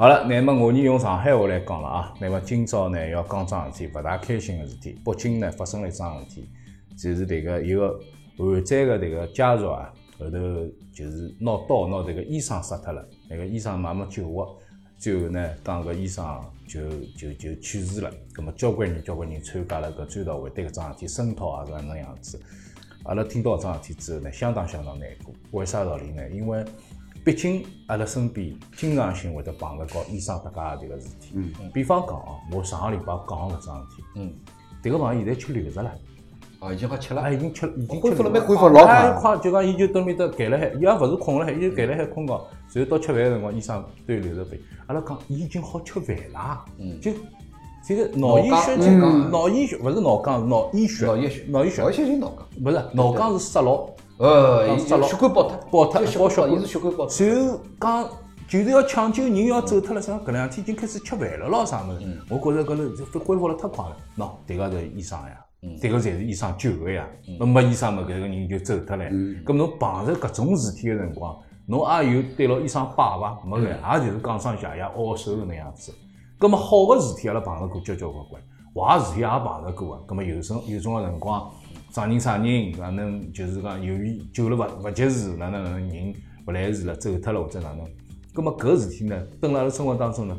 好了，那么我呢用上海话来讲了啊。那么今朝呢要讲桩事体，勿大开心个事体。北京呢发生了一桩事体，就是迭个一个患者个迭个家属啊，后头就是拿刀拿迭个医生杀脱了。那个医生慢慢救活，最后呢讲搿医生就就就去世了。葛末交关人交关人参加了搿追悼会，对搿桩事体声讨啊，是搿能样子。阿拉听到搿桩事体之后呢，相当相当难过。为啥道理呢？因为毕竟阿拉身边经常性会得碰着告医生搭界个迭个事体。嗯。比方讲哦，我上个礼拜讲搿桩事体。嗯。迭个朋友现在吃流食了。哦，已经好吃了。哎，已经吃，已经恢复了，蛮恢复老快。快就讲，伊就蹲面搭盖了海，伊也勿是困了海，伊就盖了海困觉。随后到吃饭个辰光，医生对流食费。阿拉讲，伊已经好吃饭啦。嗯。就这个脑溢血，脑溢血勿是脑梗，是脑溢血。脑溢血。脑溢血。脑溢血就是脑梗。勿是，脑梗是塞牢。呃，血管爆脱，爆脱，爆血，伊是血管爆脱。随后讲，就是要抢救人要走脱了，啥？搿两天已经开始吃饭了咯，啥物事？我觉着搿头恢复了太快了。喏，迭个是医生呀，迭个才是医生救个呀。那没医生嘛，搿个人就走脱了。咁侬碰着搿种事体个辰光，侬也有对牢医生摆伐？没个，也就是讲声谢谢、握手个能样子。咁么好个事体阿拉碰着过交交关关，坏事体也碰着过个。咁么有种有种个辰光。啥人啥人，哪能就是讲由于救了勿勿及时，哪能哪能人勿来事了，走脱了或者哪能？葛末搿事体呢，蹲辣阿拉生活当中呢，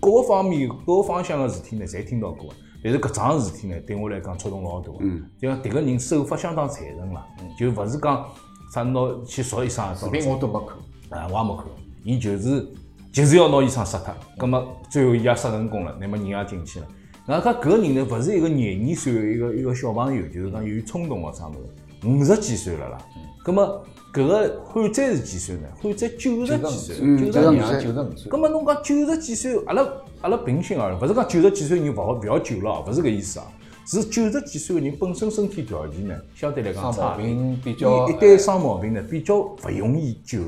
各个方面、各个方向个事体呢，侪听到过。但是搿桩事体呢，对我来讲触动老大个。嗯。就讲迭个人手法相当残忍了，就勿是讲啥拿去杀医生。视频我都没看，啊，我也没看。伊就是就是要拿医生杀脱，葛末最后伊也杀成功了，那么人也进去了。那他搿个人呢，勿是一个廿二岁的一个一个小朋友，就是讲有冲动啊啥物事，五十几岁了啦。咁么搿个患者是几岁呢？患者九十几岁，九十二岁，九十五岁。咁么侬讲九十几岁，阿拉阿拉平心而论，勿是讲九十几岁人勿好勿要救了，勿是搿意思啊。是九十几岁个人本身身体条件呢，相对来讲差，比较一旦生毛病呢，比较勿容易救，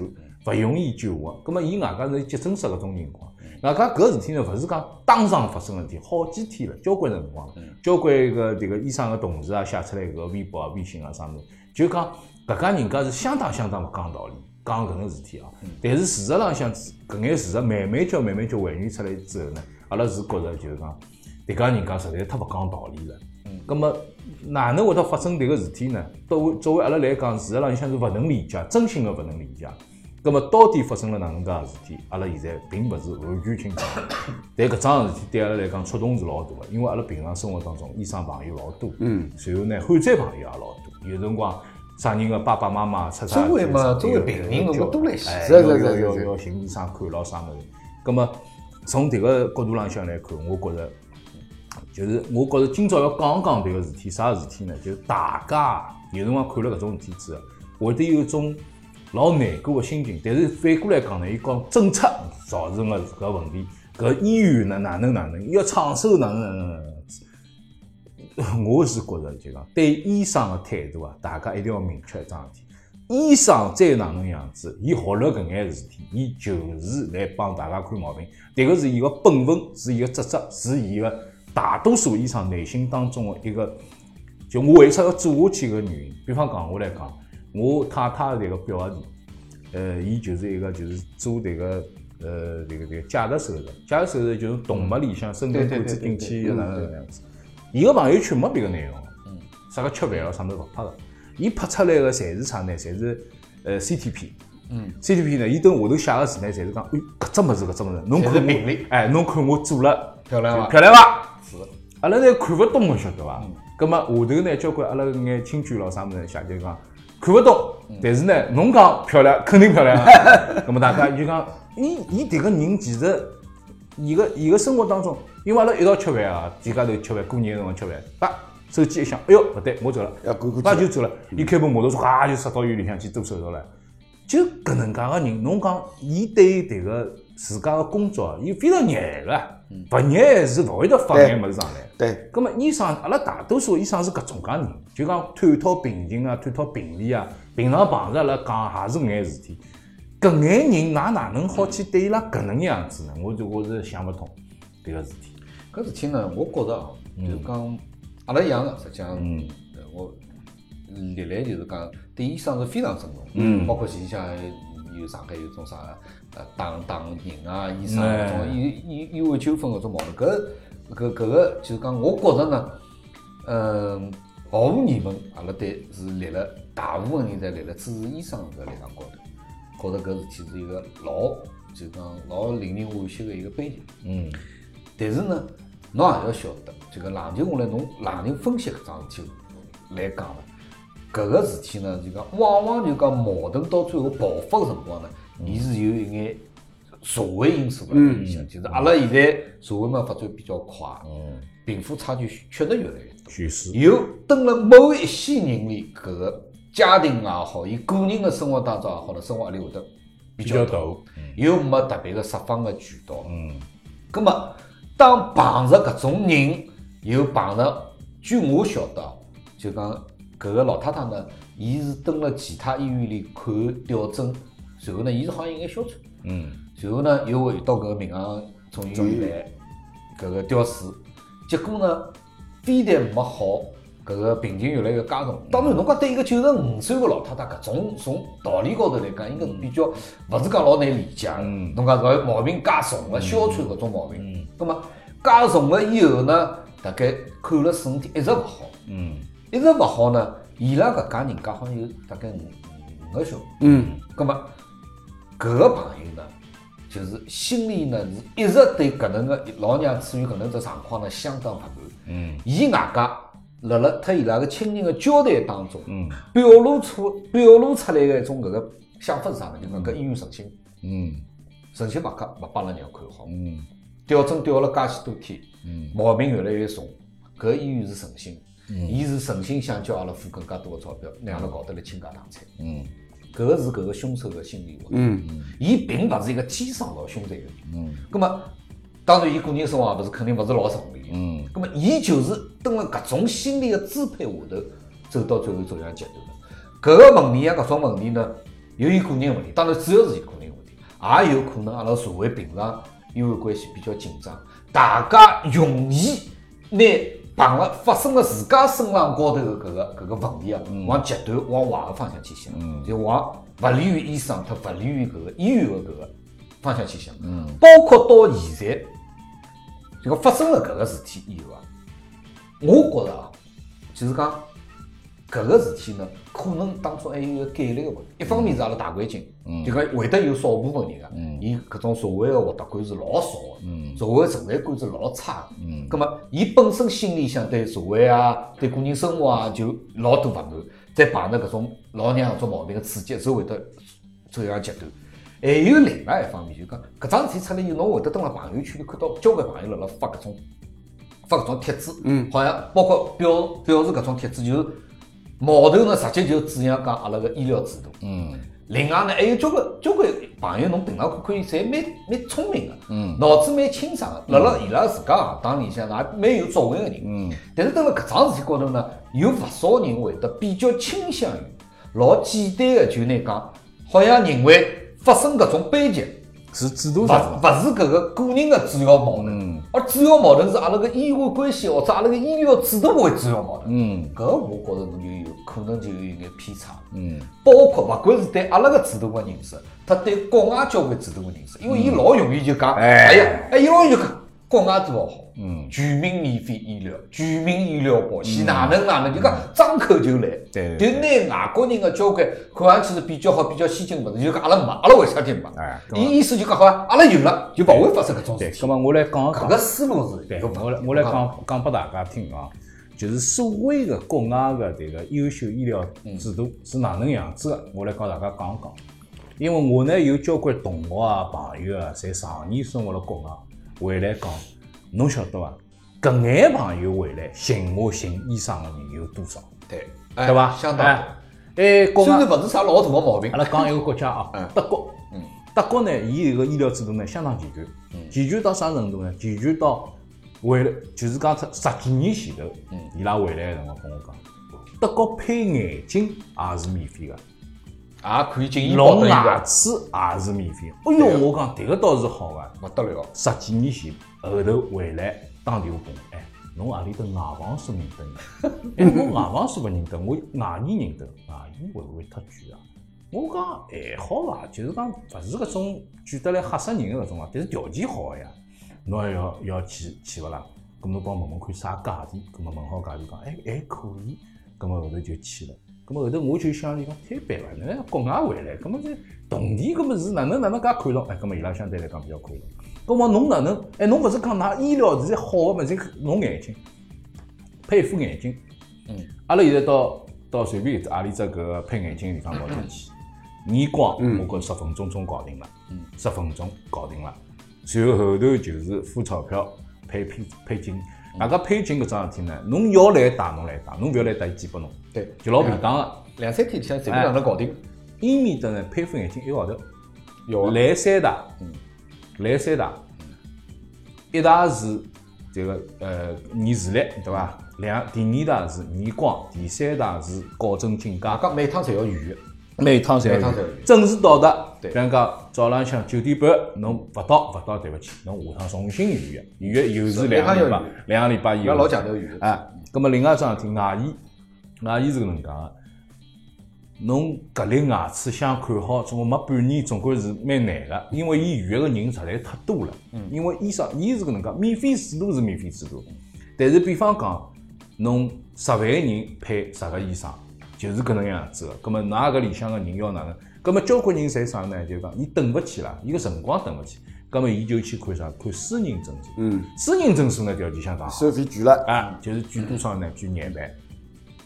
勿容易救活。咁么伊外加是急诊室搿种情况。外加搿事体呢，勿是讲当场发生个事体，好几天了，交关辰光了，交关个迭个医生个同事啊，写出来搿微博啊、微信啊啥物事，就讲搿家人家是相当相当勿讲道理，讲搿能事体啊。但是事实浪向搿眼事实慢慢叫慢慢叫还原出来之后呢，阿拉是觉着就是讲迭家人家实在太勿讲道理了。嗯。葛末哪能会得发生迭个事体呢？作为作为阿拉来讲，事实浪向是勿能理解，真心个勿能理解。那么到底发生了哪能介个事体？阿拉现在并勿是完全清楚。但搿桩事体对阿拉来讲触动是老大个，因为阿拉平常生活当中医生朋友老多，嗯，随后呢患者朋友也老多。有辰光啥人个爸爸妈妈出啥，周围嘛，作为病人我多来些，要要要要寻医生看咯啥物事。葛么从迭个角度浪向来看，我觉着就是我觉着今朝要讲讲迭个事体，啥事体呢？就是大家有辰光看了搿种事体之后，会得有种。老难过个心情，但是反过来讲呢，伊讲政策造成个搿问题，搿医院呢哪能哪能要创收哪能哪能，我是觉着就讲对医生个态度啊，大家一定要明确一桩事体。医生再哪能样子，伊学了搿眼事体，伊就是来帮大家看毛病。迭个是伊个本分，是伊个职责，是伊个大多数医生内心当中个一个，就我为啥要做下去个原因。比方讲我来讲。我太太这个表阿弟，呃，伊就是一个就是做迭个呃这个这个假的手术，假的手术就是动脉里向生根管子进去哪能样子。伊个朋友圈没别个内容，嗯，啥个吃饭咯，啥物事勿拍个，伊拍出来个侪是啥呢？侪是呃 CTP，嗯，CTP 呢，伊等下头写个字呢，侪是讲，哎，搿只物事搿只物事，侬看我，哎，侬看我做了漂亮伐？漂亮伐？是，阿拉侪看勿懂个晓得伐？葛末下头呢，交关阿拉眼亲眷咯啥物事写就讲。看不懂，但是呢，侬讲漂亮，肯定漂亮。那么大家就讲，伊伊迭个人其实，伊个伊个生活当中，因为阿拉一道吃饭啊，几家头吃饭，过年辰光吃饭，叭，手机一响，哎哟，勿对，我走了，叭就走了。伊开部摩托车，咵就杀到医院里向去做手术了。就搿能介个人，侬讲伊对迭个自家个工作，伊非常热个。不热是勿会得发眼物事上来。对。咁么医生，阿拉大多数医生是搿种介人，就讲探讨病情啊，探讨病理啊。平常碰着阿拉讲也是搿眼事体。搿眼人，㑚哪能好去对伊拉搿能样子呢？我就我是想勿通迭个事体。搿事体呢，我觉着哦，就是讲阿拉一样个，实际上，我历来就是讲对医生是非常尊重。嗯。包括前像有上海有种啥呃打打人啊、医生搿种医医医患纠纷搿种矛盾，搿搿搿个就是讲，我觉着呢，嗯，毫无疑问，阿拉对是立了大部分人侪立了支持医生搿立场高头，觉着搿事体是一个老就讲老令人惋惜个一个悲剧。嗯，但是呢，侬也要晓得，就讲冷静下来，侬冷静分析搿桩事体来讲呢，搿个事体呢，就讲往往就讲矛盾到最后爆发个辰光呢，伊是有一眼社会因素辣里向，就是阿拉现在社会嘛发展比较快，嗯，贫富差距确实越来越大。叙事，有蹲了某一些人里，搿个家庭也好，伊个人的生活当中也好了，生活压力会得比较大，又没特别个释放个渠道。嗯，咁么，当碰着搿种人，又碰着，据我晓得啊，就讲搿个老太太呢，伊是蹲辣其他医院里看吊针，随后呢，伊是好像有眼哮喘，嗯，随后呢，又回到搿个民航总医院来。搿个吊水，结果呢，非但没好，搿个病情越来越加重。当然，侬讲对一个九十五岁个老太太，搿种从道理高头来讲，应该是比较勿是讲老难理解。的。嗯。侬讲搿毛病加重了，哮喘搿种毛病，嗯。葛么加重了以后呢，大概看了四五天一直勿好，嗯，一直勿好呢，伊拉搿家人家好像有大概五五个小孩。嗯，咁么搿个朋友呢，就是心里呢是一直对搿能个老娘处于搿能只状况呢相当不满。嗯，伊外加辣辣脱伊拉个亲人个交代当中，嗯，表露出表露出来个一种搿个想法是啥呢？就讲搿医院诚信，嗯，诚信勿搿勿帮阿拉娘看好，嗯，吊针吊了介许多天，嗯，毛病越来越重，搿医院是诚心，嗯。伊是诚心想叫阿拉付更加多个钞票，让阿拉搞得来倾家荡产。嗯，搿个是搿个凶手个心理活动。嗯，伊并勿是一个天生老凶残个人。嗯，葛么，当然伊个人生活也勿是肯定勿是老顺利。嗯，葛么，伊就是蹲辣搿种心理个支配下头，走到最后走向极端了。搿个问题啊，搿种问题呢，有伊个人问题，当然主要是伊个人问题，也有可能阿拉社会平常因为关系比较紧张，大家容易拿碰了发生了自家身上高头的搿个搿个问题啊，往极端往坏个方向去想，就往勿利于医生脱勿利于搿个医院个搿个方向去想。嗯，包括到现在，这个发生了搿个事体以后啊，我觉着啊，就是讲搿个事体呢，可能当中还有一个概率个问题。一方面是阿拉大环境，就讲会得有少部分人个，伊搿种社会个获得感是老少个，社会存在感是老差个。嗯，葛么伊本身心里向对社会啊、对个人生活啊，就老多勿满，再碰着搿种老娘搿种毛病个刺激，就会得走向极端。还有另外一方面，就讲搿桩事体出来以后，侬会得蹲辣朋友圈里看到交关朋友辣辣发搿种发搿种帖子，嗯，好像包括表表示搿种帖子就是矛头呢，直接就指向讲阿拉个医疗制度。嗯，另外呢，还有交关交关朋友，侬平常看看伊，侪蛮蛮聪明个，嗯，脑子蛮清爽个，辣辣伊拉自家行当里向也蛮有作为个人。嗯，但是蹲辣搿桩事体高头呢，有勿少人会得比较倾向于老简单个就拿讲，好像认为发生搿种悲剧。是制度勿上，勿是搿个个人的主要矛盾，嗯。而主要矛盾是阿拉个医患关系或者阿拉个医疗制度为主要矛盾。嗯。搿我觉着侬就有可能就有一眼偏差，嗯。包括勿管是对阿拉个制度个认识，他对国外交关制度个认识，因为伊老容易就讲，哎。哎呀，哎，伊老容易就讲国外多好，嗯，全民免费医疗，全民医疗保险，哪能哪能，就讲张口就来，对就拿外国人个交关看上去是比较好、比较先进个物事，就讲阿拉没，阿拉为啥体没？哎伊意思就讲好像阿拉有了，就勿会发生搿种对，事体。葛么我来讲讲。搿个，思路是对我来我来讲。讲拨大家听啊，就是所谓的国外的这个优秀医疗制度是哪能样子的，我来跟大家讲讲。因为我呢有交关同学啊、朋友啊，侪常年生活辣国外，回来讲，侬晓得伐？搿眼朋友回来寻我寻医生的人有多少？对，对伐？相当哎，哎，国虽外然勿是啥老大个毛病阿，拉讲一个国家啊 嗯，德国。德国呢，伊有个医疗制度呢相当健全，健全到啥程度呢？健全到回来就是讲出十几年前头，伊拉回来个辰光跟我讲，德国配眼镜也是免费个，也可以进医保弄的牙齿也是免费的。哎哟，我讲迭个倒是好啊。勿得了。十几年前后头回来打电话给我，哎，侬何里搭牙房书认得人？哎，我牙房书勿认得，我牙医认得，牙医会勿会太贵啊？我讲还好伐，就是讲勿是搿种贵得来吓死人个搿种啊，但是条件好个呀，侬还要要去去勿啦？咁侬帮我问问看啥价钿，咁么问好价钿讲，哎还可以，咁么后头就去了。咁么后头我就想，伊讲太板了，侬国外回来，咁么这铜钿咁么是哪能哪能介看重？哎，咁么伊拉相对来讲比较看重。咁么侬哪能？哎，侬勿是讲㑚医疗现在好个物事，侬眼睛配副眼镜，嗯，阿拉现在到到随便阿里只搿个配眼镜个地方搞进去，验光嗯我觉十分钟钟搞定了，嗯，十分钟搞定了。随后后头就是付钞票配配配镜，外加配镜搿桩事体呢，侬要来打侬来打，侬勿要来打伊寄拨侬，对，就老便当个。两三天里向随便哪能搞定，伊面搭呢配副眼镜一个号头，要啊。来三大，嗯，来三大，一大是这个呃验视力对伐？两第二大是验光，第三大是矫正颈外架，搿每趟侪要预约，每趟侪要预准时到达。对比方讲早浪向九点半侬勿到，勿到对勿起，侬下趟重新预约，预约又是两个礼拜两个礼拜以要后老讲究预约。哎，咁么另外一桩事体，牙医，牙医是搿能介个，侬搿粒牙齿想看好，总归没半年，总归是蛮难个，因为伊预约个人实在太多了。嗯，因为医生，伊是搿能介，免费制度是免费制度，但是比方讲，侬十万个人配十个医生，就是搿能样子个。葛么，㑚搿里向个人要哪能？葛末，交关人侪啥呢？就讲伊等勿起了，伊个辰光等勿起，葛末伊就去看啥？看私人诊所。嗯，私人诊所呢条件相当好。收费贵了，啊，就是贵多少呢？贵廿万，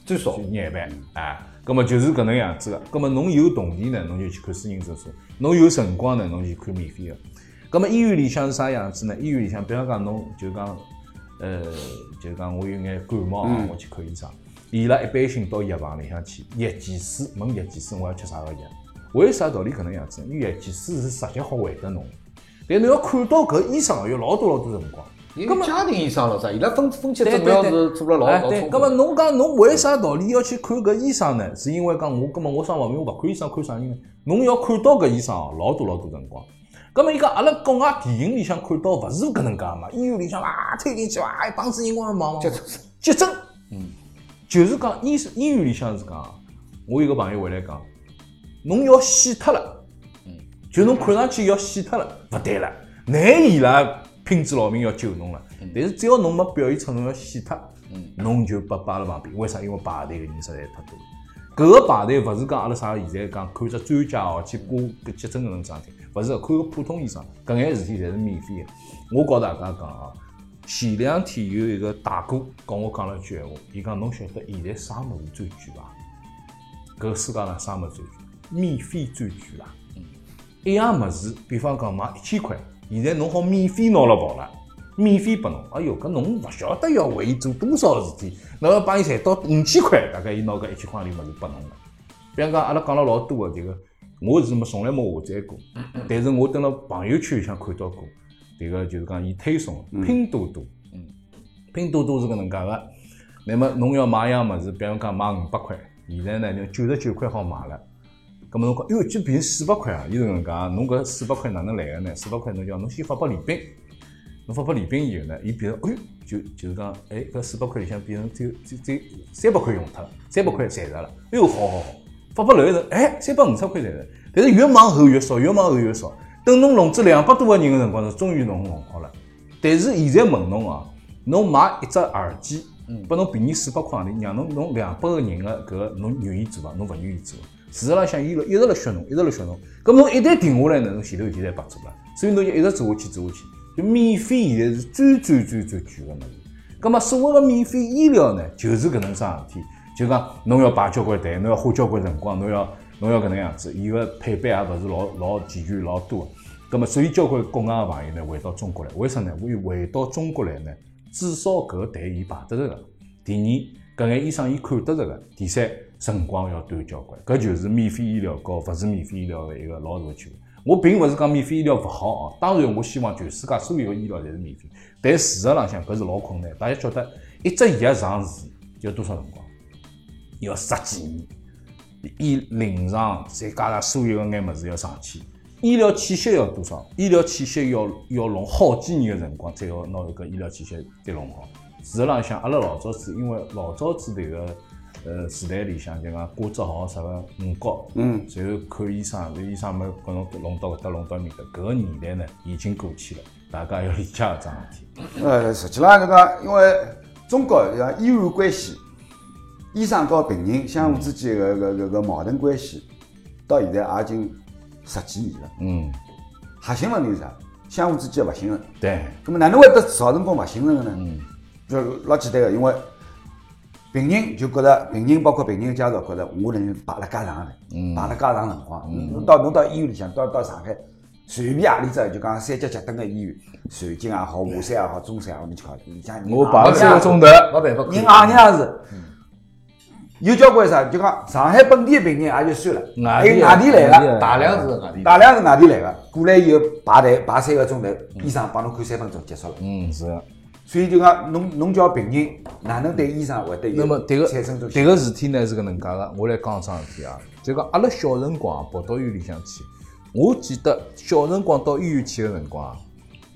最少贵廿万，啊，葛么就是搿能样子个。葛么侬有铜钿呢，侬就去看私人诊所；侬有辰光呢，侬就看免费个。葛末医院里向是啥样子呢？医院里向，比方讲侬就讲，呃，就讲我有眼感冒啊，我去看医生。伊拉一般性到药房里向去，药剂师问药剂师我要吃啥个药？为啥道理搿能样子呢？因为药剂师是直接好回答侬，但侬要看到搿医生有老多老多辰光。因为家庭医生了啥，伊拉分分级诊疗是做了老老充葛么。侬讲侬为啥道理要去看搿医生呢？是因为讲我搿么我生毛病我勿看医生看啥人呢？侬要看到搿医生哦，老多老多辰光。搿么伊讲阿拉国外电影里向看到勿是搿能介嘛？医院里向哇推进去哇一帮子人光忙忙急忙诊急诊，嗯，就是讲医生医院里向是讲，我有个朋友回来讲，侬要死脱了，嗯，就侬看上去要死脱了，勿对了，难伊拉拼子老命要救侬了，但是只要侬没表现出侬要死脱，嗯，侬就被摆辣旁边。为啥？因为排队个人实在太多了。搿个排队勿是讲阿拉啥现在讲看只专家哦去挂搿急诊搿能桩事体，勿是看个普通医生，搿眼事体侪是免费个。我告大家讲哦，前两天有一个大哥跟我讲了一句闲话，伊讲侬晓得现在啥物事最贵伐？搿世界上啥物事最贵？免费最贵啦。一样物事，比方讲买一千块，现在侬好免费拿了跑了，免费拨侬。哎哟，搿侬勿晓得要为伊做多少事体，侬要帮伊赚到五千块，大概伊拿搿一千块钿物事拨侬了。比方讲，阿拉讲了老多个迭个，我是没从来没下载过，但是我蹲辣朋友圈里向看到过，迭个就是讲伊推送的拼多多，嗯，拼多多是搿能介个。那么侬要买一样物事，比方讲买五百块，现在呢就九十九块好买了。咁么侬讲，哟，就便宜四百块啊！伊是搿能介，侬搿四百块哪能来个呢？四百块侬叫侬先发拨礼宾，侬发拨礼宾以后呢，伊变成，哎哟，就就是讲，哎，搿四百块里向变成只有只只有三百块用脱了，三百块赚着了。哎哟，好好好，发拨后一层，哎，三百五十块赚着。但是越往后越少，越往后越少。等侬融资两百多个人个辰光呢，终于侬弄好了。但是现在问侬啊，侬买一只耳机，拨侬便宜四百块钿，让侬弄两百个人个搿个侬愿意做伐？侬勿愿意做。事实浪向伊辣一直辣削侬，一直辣削侬。咁侬一旦停下来呢，侬前头已经侪白做了。所以侬就一直做下去，做下去。就免费现在是最最最最贵个物事。咁么所谓个免费医疗呢，就是搿能桩事体。就讲侬要排交关队，侬要花交关辰光，侬要侬要搿能样子，伊个配备也勿是老老齐全、老多个。咁么，所以交关国外个朋友呢，回到中国来，为啥呢？为回到中国来呢，至少搿个队伊排得着个。第二，搿眼医生伊看得着个。第三，辰光要短交关。搿就是免费医疗和勿是免费医疗个一个老大个区别。我并勿是讲免费医疗勿好哦，当然我希望全世界所有的医疗侪是免费，但事实浪向搿是老困难。大家晓得，一只药上市要多少辰光？要十几年。医临床再加上所有个眼物事要上去，医疗器械要多少？医疗器械要要弄好几年个辰光，才要拿搿医疗器械再弄好。事实浪向，阿拉老早子因为老早子迭个呃时代里向就讲挂只号啥个五角，嗯，然后看医生，医生没跟侬弄到搿搭弄到面搭，搿个年代呢已经过去了，大家要理解搿桩事体。呃，实际浪搿个，因为中国像医患关系，医生和病人相互之间个搿搿个矛盾关系，到现在也已经十几年了。嗯，核心问题是啥？相互之间勿信任。对，咁么哪能会得造成功勿信任个呢？嗯就老简单个，因为病人就觉着，病人包括病人的家属觉着，我能排了介长的队，排了介长辰光。侬到侬到医院里向，到到上海，随便何里只就讲三甲级等个医院，南京也好，华山也好，中山也好，你去看，里向人我行排三个钟头，没办法，人行样也是。有交关啥？就讲上海本地的病人也就算了，还有外地来个，大量是外地。大量是外地来个，过来以后排队排三个钟头，医生帮侬看三分钟结束了。嗯是的。所以就讲侬侬叫病人哪能对医生会得有那么迭个产生种迭个事体呢是搿能介个，我来讲桩事体啊，就讲阿拉小辰光跑到医院里向去，我记得小辰光到医院去个辰光啊，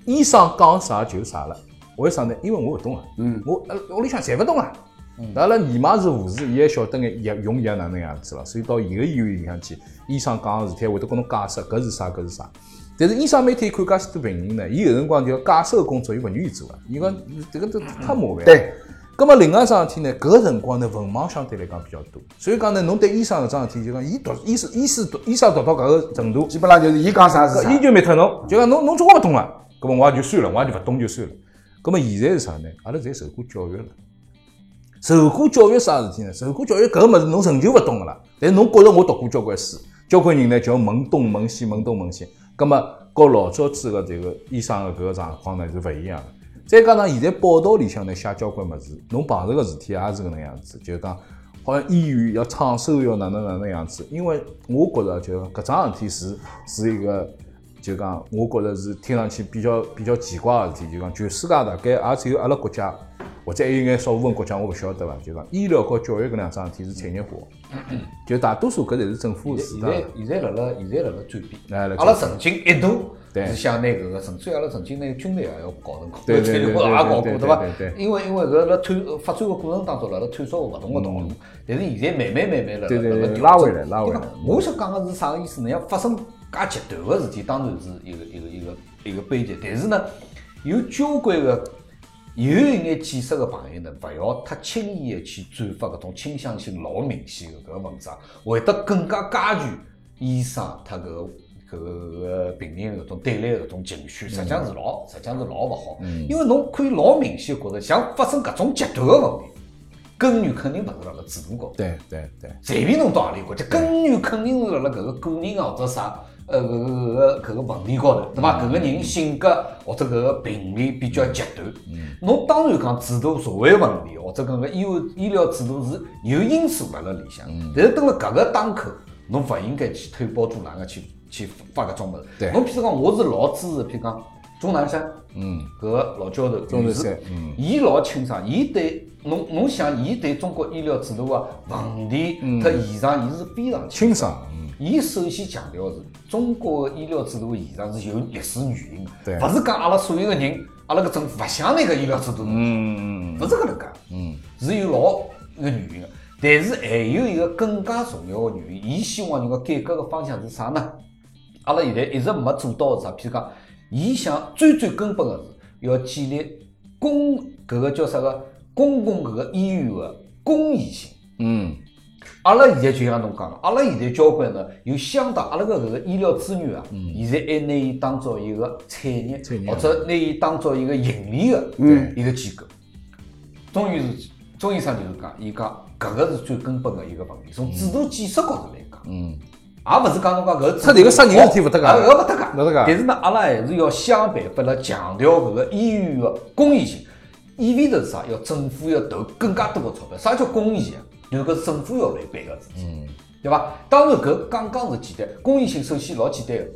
医生讲啥就啥了。为啥呢？因为我勿懂啊，嗯，我呃屋里向侪勿懂啊。嗯阿拉姨妈是护士，伊还晓得眼药用药哪能样子了，所以到伊个医院里向去，医生讲个事体会得跟侬解释，搿是啥，搿是啥。但是医生每天看介许多病人呢，伊有辰光就要解释个工作，伊勿愿意做啊。伊讲迭个都太麻烦。对。咁么另外一桩事体呢，搿个辰光呢文盲相对来讲比较多，所以讲呢，侬对医生搿桩事体就讲，伊读医师医师读医生读到搿个程度，基本上就是伊讲啥是啥搿。伊就灭脱侬，就讲侬侬总归勿懂啊，搿么我也就算了，我也就勿懂就算了。咁么现在是啥呢？阿拉侪受过教育了。受过教育啥事体呢？受过教育搿个物事侬仍旧勿懂个啦。但是侬觉着我读过交关书，交关人呢就要问东问西，问东问西。咁么和老早子个迭个医生个搿个状况呢是勿一样个。再加上现在报道里向呢写交关物事，侬碰着个事体也是搿能样子，就讲好像医院要创收要哪能哪能样子。因为我觉着就搿桩事体是是一个。就讲，我觉着是听上去比较比较奇怪个事体，就讲全世界大概也只有阿拉国家，或者还有眼少部分国家我勿晓得伐。就讲医疗和教育搿两桩事体是产业化，就大多数搿侪是政府的事现。在现在辣辣现在辣辣转变，阿拉曾经一度对是想拿搿个，甚至于阿拉曾经拿军队也要搞成对 对对对也搞过，对伐？因为因为搿辣探发展个过程当中，辣辣探索勿同个道路，但是现在慢慢慢慢辣辣辣调拉回整来拉回来我想讲个是啥个意思呢？要发生介极端个事体，当然是一个一个一个一个悲剧，但是呢，有交关个。有一眼见识的朋友呢，勿要太轻易的去转发搿种倾向性老明显的搿个文章，会得更加加剧医生他搿个搿个病人搿种对立搿种情绪，实际上是老实际上是老勿好。因为侬可以老明显觉着，像发生搿种极端的问题，根源肯定勿是辣辣制度高头。对对对，随便侬到何里国家，根源肯定是辣辣搿个个人啊或者啥，呃搿个搿个搿个问题高头，对伐？搿个人性格或者搿个病例比较极端。侬当然讲制度社会问题，或者搿个医院医疗制度是有因素辣辣里向，但是蹲辣搿个档口，侬勿应该去推波助澜个去去发搿种物事。对。侬譬如讲，我是老支持，譬如讲钟南山，嗯，搿个老教授，钟南山嗯。伊老清爽，伊对侬侬想，伊对中国医疗制度个问题和现状，伊是非常清清爽，嗯，伊首先强调的是中国的医疗制度的现状是有历史原因勿是讲阿拉所有个人，阿拉搿种勿想那个医疗制度，嗯嗯勿是搿能介，嗯，是有老一个原因的。但是还有一个更加重要个原因，伊希望人家改革个方向是啥呢？阿拉现在一直没做到的是啥？譬如讲，伊想最最根本个是要建立公搿个叫啥个公共搿个医院的公益性。嗯。阿拉现在就像侬讲的，阿拉现在交关呢有相当阿拉个搿个医疗资源啊，现在还拿伊当做一个产业，产业。或者拿伊当做一个盈利的嗯。一个机构。钟医是钟医生就是讲，伊讲搿个是最根本的一个问题，从制度建设高头来讲，嗯，也勿是讲侬讲搿个他迭个杀人事体勿搭界啊搿勿搭界，勿搭界但是呢，阿拉还是要想办法来强调搿个医院的公益性。意味着是啥？要政府要投更加多的钞票。啥叫公益啊？就是搿是政府要来办个事体，嗯对伐？当然搿刚刚是简单，公益性首先老简单个，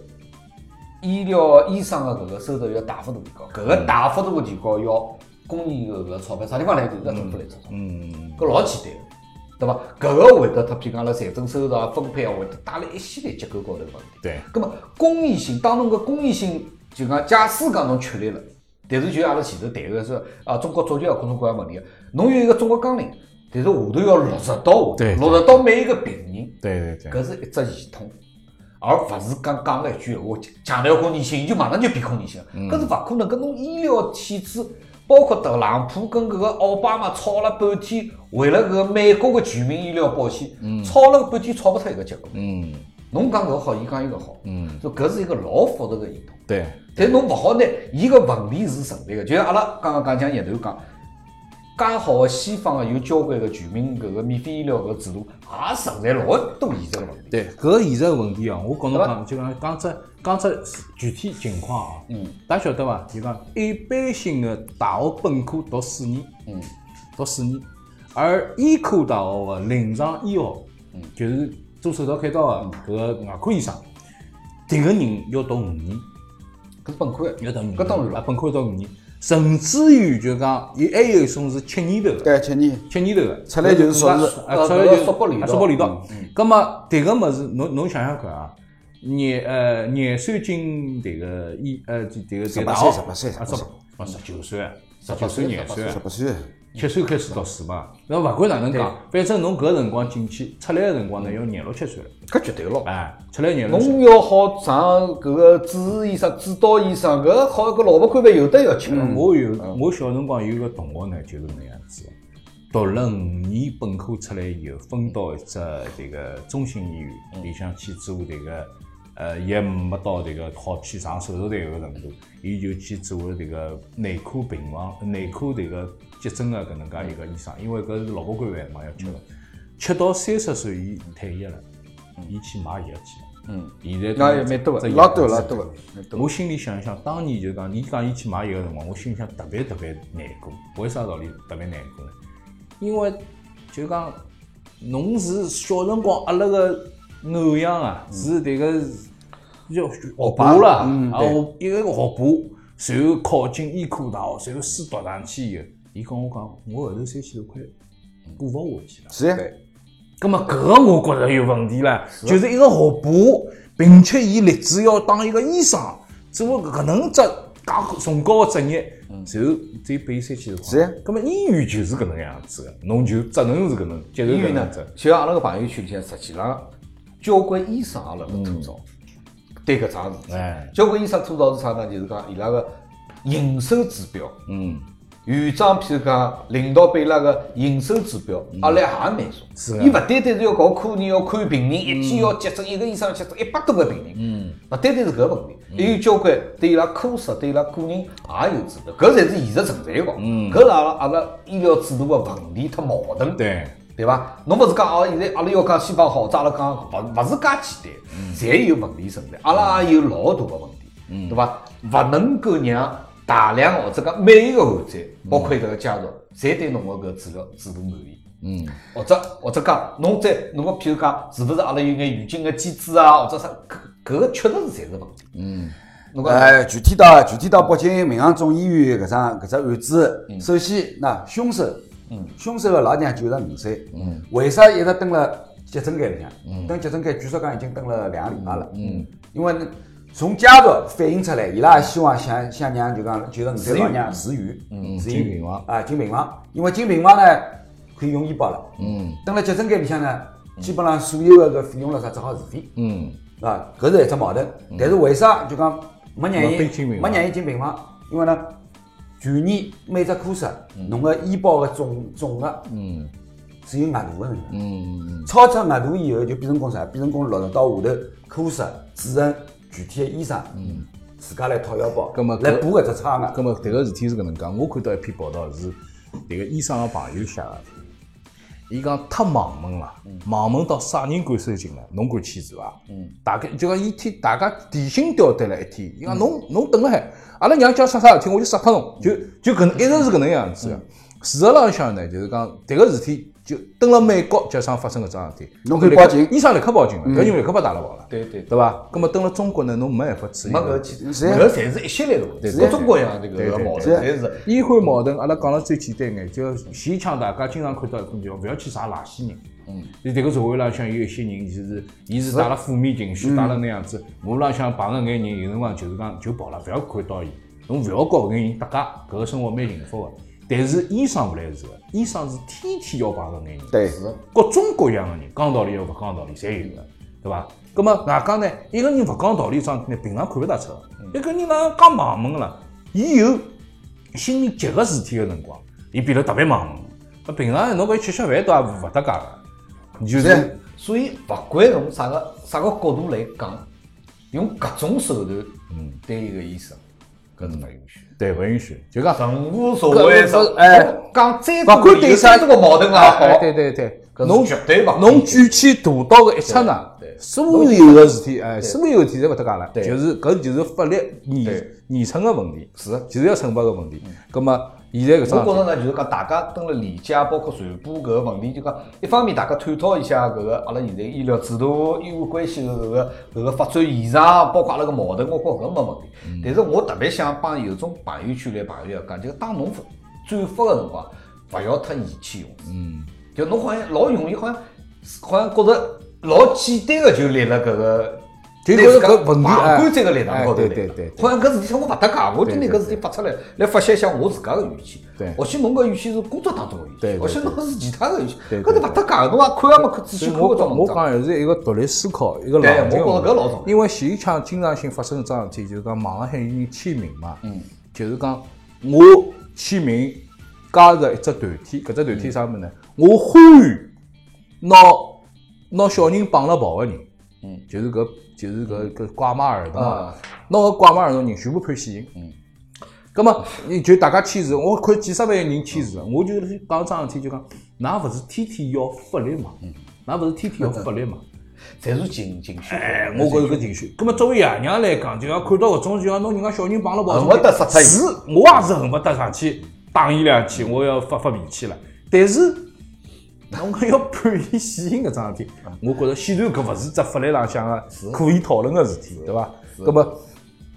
医疗医生的搿个收入要大幅度提高，搿个大幅度的提高要公益的搿个钞票啥地方来？就政府来出钞票。嗯搿老简单个，对伐？搿个会得特譬如讲阿拉财政收入啊、分配啊，会得带来一系列结构高头个问题。对，咁么公益性，当侬搿公益性就讲，假使讲侬确立了，但是就阿拉前头谈个是啊，中国足球有各种各样问题，侬有一个中国纲领，但是下头要落实到下头，落实到每一个病人，对对对，搿是一只系统，而勿是讲讲了一句闲话，强调功能性，伊就马上就变功能性，搿是勿可能。搿侬医疗体制，包括特朗普跟搿个奥巴马吵了半天，为了搿个美国个全民医疗保险，吵了半天吵勿出一个结果。嗯侬讲搿个好，伊讲伊个好，嗯，所以搿是一个老复杂个系统。对，但侬勿好呢伊个问题是存在个，就像阿拉刚刚讲像叶头讲，介好个西方个有交关个全民搿个免费医疗搿制度，也存在老多现实个问题。对，搿个现实个问题哦，我跟侬对讲，就讲讲只讲只具体情况啊。嗯，大家晓得伐？就讲一般性个大学本科读四年，嗯，读四年，而医科大学个临床医学，嗯就是做手术开刀个搿个外科医生，迭个人要读五年，搿是本科要读五年，啊，搿当然了。本科要读五年，甚至于就讲，伊还有一种是七年头个。对，七年。七年头个，出来就是硕士出来就是硕博连读硕博连读。葛么迭个物事，侬侬想想看啊，廿呃廿岁进迭个医呃这迭个迭个大学，18岁18岁啊，十九岁啊，十九岁廿岁啊十，八岁，七岁开始读书嘛。那勿管哪能讲，反正侬搿辰光进去，出来个辰光呢要廿六七岁了，搿绝对咯。哎，出来廿六七。侬要好上搿个主治医生、指导医生，搿好搿老婆看病有得要吃。我有我小辰光有个同学呢，就是那样子的。读了五年本科出来以后，分到一只这个中心医院里向去做这个，呃，也没到这个好去上手术台个程度，伊就去做了迭个内科病房、内科这个急诊的搿能介一个医生，因为搿是老婆关饭嘛要吃个，吃到三十岁伊退役了，伊去买药去了。嗯，现在那也蛮多个，只药老多是老多个，蛮多。我心里想一想，当年就讲，你讲伊去买药个辰光，我心里想特别特别难过。为啥道理特别难过呢？因为就讲，侬是小辰光阿拉个偶像啊，是迭个叫学霸啦，啊，我一个个学霸，然后考进医科大学，然后书读上去以后，伊跟我讲，我后头三千多块过勿下去了。是呀，对。咁么搿个我觉着有问题了，就是一个学霸，并且伊立志要当一个医生，做搿能只介崇高个职业，然后只有拨伊三千多块。是呀。咁么医院就是搿能样子个，侬就只能是搿能接受医院呢？搿能子。，就像阿拉个朋友圈里向，实际上交关医生也辣辣吐槽，对搿桩事体。哎，交关医生吐槽是啥呢？就是讲伊拉个营收指标，嗯，院长譬如讲领导拨伊拉个营收指标压力也蛮重。是啊伊勿单单是要搞科研，要看病人，一天要接诊，一个医生要急诊一百多个病人。嗯，勿单单是搿个问题，还有交关对伊拉科室、对伊拉个人也有指标，搿才是现实存在个。嗯，搿是阿拉阿拉医疗制度个问题和矛盾。对，对伐？侬勿是讲哦，现在阿拉要讲西方好，再阿拉讲勿勿是介简单，侪有问题存在，阿拉也有老大个问题，对伐？勿能够让大量或者讲每一个患者，包括迭个家属，侪对侬个搿治疗制度满意。嗯，或者或者讲，侬在侬个譬如讲，是勿是阿拉有眼预警个机制啊，或者啥，搿搿个确实是侪是问题。嗯，侬讲哎，具体到具体到北京民航总医院搿桩搿只案子，首先那凶手，嗯，凶手个老娘九十五岁，嗯，为啥一直蹲辣急诊间里向？蹲急诊间，据说讲已经蹲了两个礼拜了，嗯，因为呢从家属反映出来，伊拉也希望想想让就讲九十五岁老娘。住院，嗯住院进病房啊，进病房，因为进病房呢可以用医保了，嗯，蹲辣急诊间里向呢，基本上所有个搿费用了啥只好自费。嗯，啊，搿是一只矛盾。但是为啥就讲没让伊没让伊进病房？因为呢，全年每只科室侬个医保个总总额嗯。是有额度个，嗯超出额度以后就变成功啥？变成功落实到下头科室主任具体个医生，嗯，自家来掏腰包，葛末搿来补搿只差额。咁么迭个事体是搿能介，我看到一篇报道是迭个医生个朋友写个，伊讲太盲目了，盲目到啥人敢收紧了？侬敢签字伐？嗯，大概就讲一天大家提心吊胆了一天，伊讲侬侬等了海，阿拉娘讲啥啥事体我就杀脱侬，就就搿能一直是搿能样子个。事实浪向呢，就是讲迭个事体就蹲辣美国，假上发生搿桩事。体，侬可以报警。医生立刻报警了，搿人立刻把打了跑了，对对。对伐？葛么蹲辣中国呢，侬没办法处理没搿个事体。搿侪是一系列的问题，各种各样这个矛盾，侪是。医患矛盾，阿拉讲了最简单眼，就前腔大家经常看到一种叫勿要去杀垃圾人。嗯，就迭个社会浪向有一些人，就是伊是带了负面情绪，带了那样子，马路浪向碰着眼人，有辰光就是讲就跑了，勿要看到伊，侬勿要告搿眼人搭界，搿个生活蛮幸福个。但是医生勿来事个，医生是天天要碰着眼人，对，是各种各样的人，讲道理又勿讲道理，侪有个，对伐？葛么外加呢，一个人勿讲道理桩事体呢，平常看勿大出个，一个人哪讲盲目个了，伊有心里急个事体个辰光，伊变得特别盲目。那平常侬搿吃吃饭都也勿搭界个，就是所以勿管从啥个啥个角度来讲，用搿种手段，嗯，对一个医生，搿是勿允许。对勿允许，就讲任何所谓搿勿哎讲再勿管对啥再多个矛盾也好，哎对对对，搿是侬绝对勿侬举起大刀个一刹那对，所有个事体，哎，所有事体侪勿搭界了，对。就是搿就是法律严对。严惩个问题，是。就是要惩罚个问题。葛么现在搿我桩觉着呢，就是讲大家蹲辣理解，包括传播搿个问题，就讲一方面大家探讨一下搿个阿拉现在医疗制度、医患关系的搿个搿个发展现状，包括阿拉个矛盾，我觉搿没问题。但是我特别想帮有种朋友圈来朋友讲，就当侬转发个辰光，勿要太意气用事。嗯，就侬好像老容易，好像好像觉着老简单个就立了搿个。就对自家觉着搿问题旁哎观者个立场哎高头来对对好像搿事体跟我勿搭界，我就拿对搿事体发出来，来发泄一下我自家个语气。对。或许侬个语气是工作当中个语气，或许侬是其他个语气，搿是勿搭界个，侬也看也没看仔细看搿种文章。讲还是一个独立思考，一个对冷静我觉着搿老重要因为前一枪经常性发生桩事体，就是讲网上海有人签名嘛，嗯，就是讲我签名加入一只团体，搿只团体啥物事呢？我呼吁拿拿小人绑了跑个人，嗯，就是搿就是搿搿拐卖儿童啊啊，拿搿拐卖儿童人全部判死刑，嗯。咁么，你就大家签字，我看几十万人签字，我就讲桩事体，就讲，㑚勿是天天要法律嘛？㑚勿是天天要法律嘛？侪是情情绪化。哎，我觉着搿情绪。咁么作为爷娘来讲，就要看到搿种，就像侬人家小人绑了跑，恨不得杀脱伊是，我也是恨不得上去打伊两记，我要发发脾气了。但是，侬讲要判伊死刑搿桩事体，我觉着显然搿勿是只法律浪向个可以讨论个事体，对伐？咁么。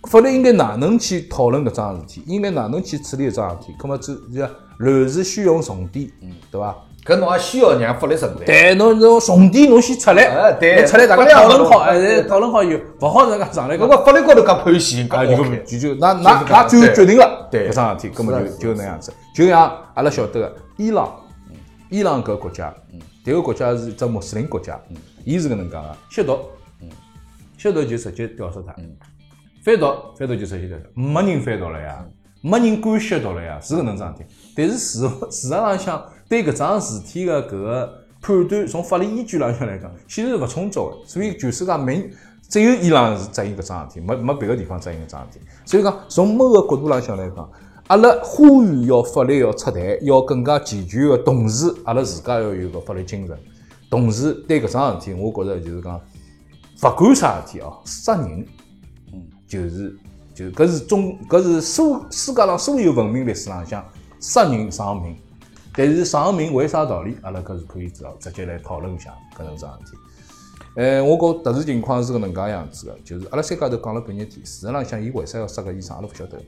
法律应该哪能去讨论搿桩事体？应该哪能去处理搿桩事体？咁么就就乱世需用重点，对伐？搿侬也需要让法律承担。对，侬侬重点侬先出来，哎对出来大家讨论好，弄哎，对讨论好以后，勿好人家上来讲搿，个法律高头讲判死刑，啊，搿就就就那那那最后决定了对搿桩事体，根本是就就那样子。就像阿拉晓得个伊朗，伊朗搿国家，迭个国家是一只穆斯林国家，伊是搿能介个，吸毒，吸毒就直接吊死他，贩毒贩毒就直接吊死，没人贩毒了呀，没人敢吸毒了呀，是搿能桩事体。但是事实事实浪向对搿桩事体个搿个判断，从法律依据浪向来讲，显然是勿充足个，所以全世界没只有伊朗是执行搿桩事体，没没别个地方执行搿桩事体。所以讲，从某个角度浪向来讲，阿拉呼吁要法律要出台，要更加健全个同时，阿拉自家要有个法律精神，同时对搿桩事体，我觉着就是讲，勿管啥事体哦，杀人，嗯，就是就搿是中搿是所世界上所有文明历史浪向杀人偿命。但是偿命为啥道理？阿拉搿是可以直直接来讨论一下搿能桩事体。呃，我觉特殊情况是搿能介样子个，就是阿拉三家头讲了半日天，事实浪向伊为啥要杀搿医生，阿拉勿晓得。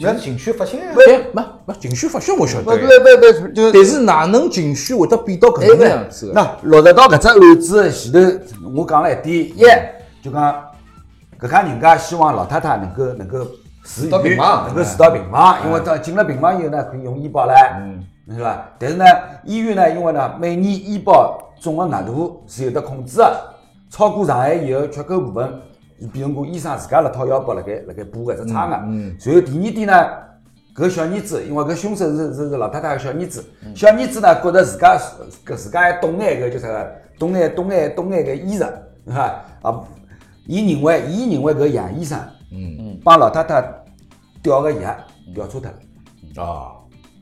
就是情绪发泄。对，没没情绪发泄我晓不不得个，不不，就但是哪能情绪会得变到搿能样子个？那落实到搿只案子前头，我讲了一点，一就讲搿家人家希望老太太能够能够住到院，病房能够住到病房，因为到进了病房以后呢，可以用医保唻，嗯，是伐？但是呢，医院呢，因为呢，每年医保总额额度是有得控制的，超过上限以后缺口部分，比如讲医生自家辣掏腰包辣盖辣盖补搿只差额。然后第二点呢，搿小儿子，因为搿凶手是是是老太太个小儿子，小儿子呢觉着自家搿自家还懂眼搿叫啥个，懂眼懂眼懂眼搿医术，是吧？啊，伊认为伊认为搿杨医生，嗯嗯，帮老太太调个药调错脱了。啊，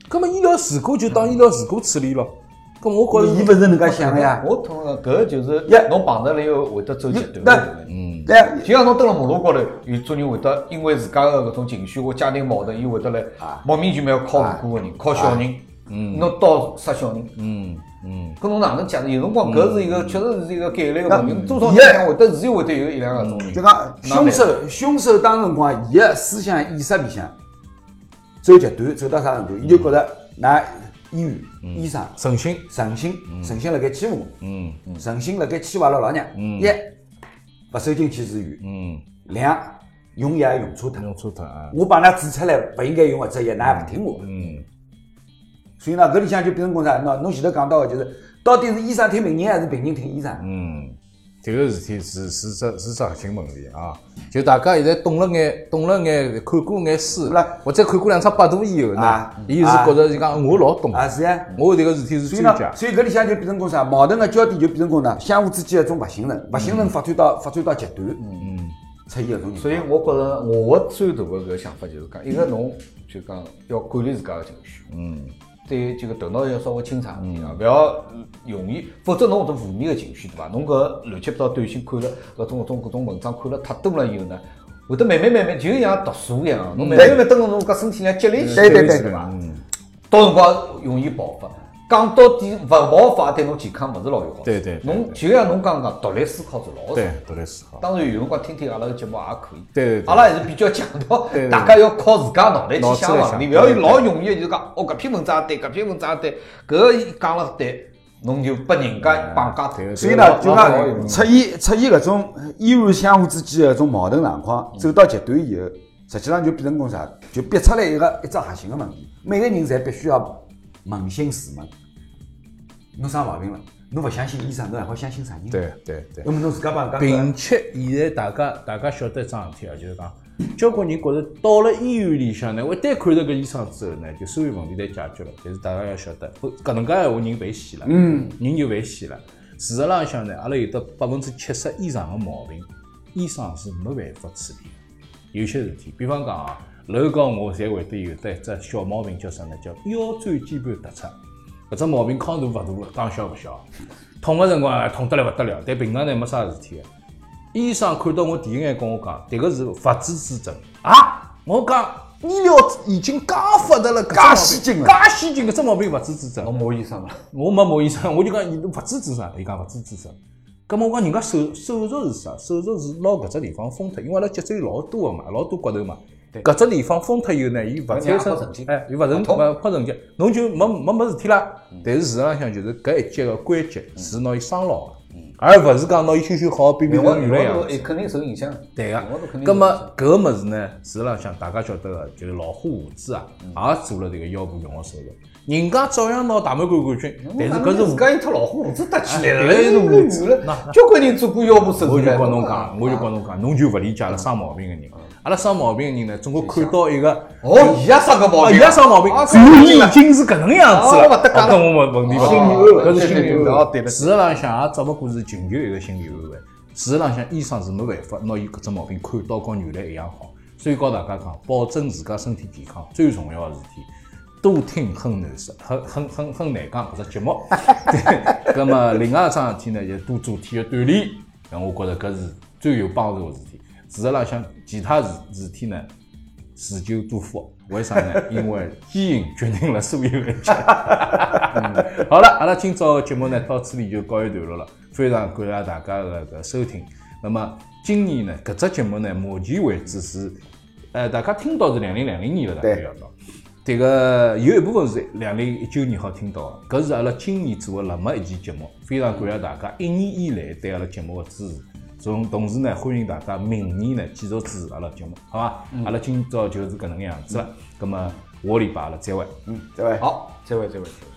葛么医疗事故就当医疗事故处理咯。葛么我觉着伊勿是能介想个呀，我同个搿就是呀侬碰着了以后会得走极端那的。嗯，对啊，就像侬蹲辣马路高头，有种人会得因为自家个搿种情绪或家庭矛盾，伊会得来莫名其妙靠无辜个人，靠小人，嗯，侬刀杀小人，嗯嗯，搿侬哪能解释？有辰光搿是一个确实是一个概率个问题，多少也人会得是有会得有一两个种人。就。讲凶手凶手当辰光，伊个思想意识里向走极端，走到啥程度？伊就觉着㑚医院医生诚信，诚信诚信辣盖欺负我，嗯。诚信辣盖欺负阿拉老娘。一勿收进去住院，嗯，两用药用错脱。用错脱啊，我帮㑚指出来勿应该用搿只药，㑚也勿听我。嗯所以呢，搿里向就变成讲啥？喏，侬前头讲到个就是，到底是医生听病人还是病人听医生？嗯，这个事体是是只是只核心问题啊！就大家现在懂了眼，懂了眼，看过眼书，或者看过两场百度以后呢，伊是觉着就讲我老懂啊，，是呀。我这个事体是所以呢专家，，所以搿里向就变成讲啥？矛盾个焦点就变成讲呢，相互之间一种勿信任，勿信任发展到发展到极端，嗯，出现搿种。所以我觉着我的最大的搿想法就是讲，一个侬就讲要管理自家的情绪，嗯，对这个头脑要稍微清爽一点啊，勿要容易，否则侬搿种负面的情绪对伐？侬搿乱七八糟短信看了，搿种搿种搿种文章看了太多了以后呢，会得慢慢慢慢就像读书一样，侬慢慢慢慢等到侬搿身体上积累起来，对对对对到辰光容易爆发。讲到底，勿爆发对侬健康勿是老有好处。对对对侬就像侬刚刚讲，独立思考是老重对。，独立思考，当然有辰光听听阿拉个节目也可以。对对对阿拉还是比较强调大家要靠自家脑袋去想想问题，勿要老容易就讲哦，搿篇文章也对，搿篇文章也对，搿个讲了对，侬就拨人家绑架脱。对所以呢，就讲出现出现搿种依然相互之间的搿种矛盾状况走到极端以后，实际上就变成讲啥？就逼出来一个一只核心的问题，每个人侪必须要扪心自问，侬啥毛病了？侬勿相信医生，侬还好相信啥人？，对对对那。么侬自家帮人家并且现在大家大家晓得一桩事体啊，就是讲，交关人觉着到了医院里向呢，我一旦看到搿医生之后呢，就所有问题侪解决了。但是大家要晓得，不搿能介闲话人危险了，嗯，人就危险了。事实浪向呢，阿拉有得百分之七十以上的毛病，医生是没办法处理的。有些事体，比方讲啊，楼高我侪会得有得一只小毛病，叫啥呢？叫腰椎间盘突出。搿只毛病康大勿大，讲小勿小，痛个辰光啊痛得来勿得了，但平常呢没啥事体个。医生看到我第一眼跟我讲，迭个是不治之症啊！我讲医疗已经介发达了，介先进了介先进，搿只毛病勿治之症我骂医生了，我没骂医生，我就讲伊勿治之症，伊讲勿治之症。咁么我讲人家手手术是啥？手术是拿搿只地方封脱，因为阿拉脊椎老多个嘛，老多骨头嘛。搿只地方封脱以后呢，伊勿产让生哎，伊勿成勿破神经，侬就没没没事体啦。但是事实浪向就是搿一节个关节是拿伊伤牢个，而勿是讲拿伊修修好变变我成原来样子。我肯定受影响。对个葛么受影响。搿个物事呢，事实浪向大家晓得个，就是老虎胡子啊，也做了迭个腰部用个手术，人家照样拿大满贯冠军，但是搿是自家一套老虎胡子搭起来了，哎是胡子了。交关人做过腰部手术我就了跟侬讲，我就跟侬讲，侬就勿理解了生毛病个人。阿拉生毛病个人呢，总归看到一个，哦，伊也生个毛哦，病，伊也生毛病，啊然后伊已经是搿能样子了，跟我问问题勿大，安慰搿是心理安慰事实浪向也只不过是寻求一个心理安慰。事实浪向医生是没办法拿伊搿只毛病看到跟原来一样好，所以告大家讲，保证自家身体健康最重要个事体。多听很难说，很很很很难讲搿只节目。对，葛么另外一桩事体呢，就多做体育锻炼。那我觉着搿是最有帮助个事体。事实浪向其他事事体呢，自求多福。为啥呢？因为基因决定了所有一切。嗯好了，阿拉今朝个节目呢到此里就告一段落了。非常感谢大家的搿收听。那么今年呢，搿只节目呢，目前为止是，呃，大家听到是两零两零年了，大概对要到。这个有一部分是两零一九年好听到的，搿是阿拉今年做的辣么一期节目，非常感谢大家一年以来对阿拉节目的支持。从同时呢，欢迎大家明年呢继续支持阿拉节目，好吧？阿拉今朝就是搿能个样子了。葛么下个礼拜阿拉再会。嗯，再会？好，再会再会再会。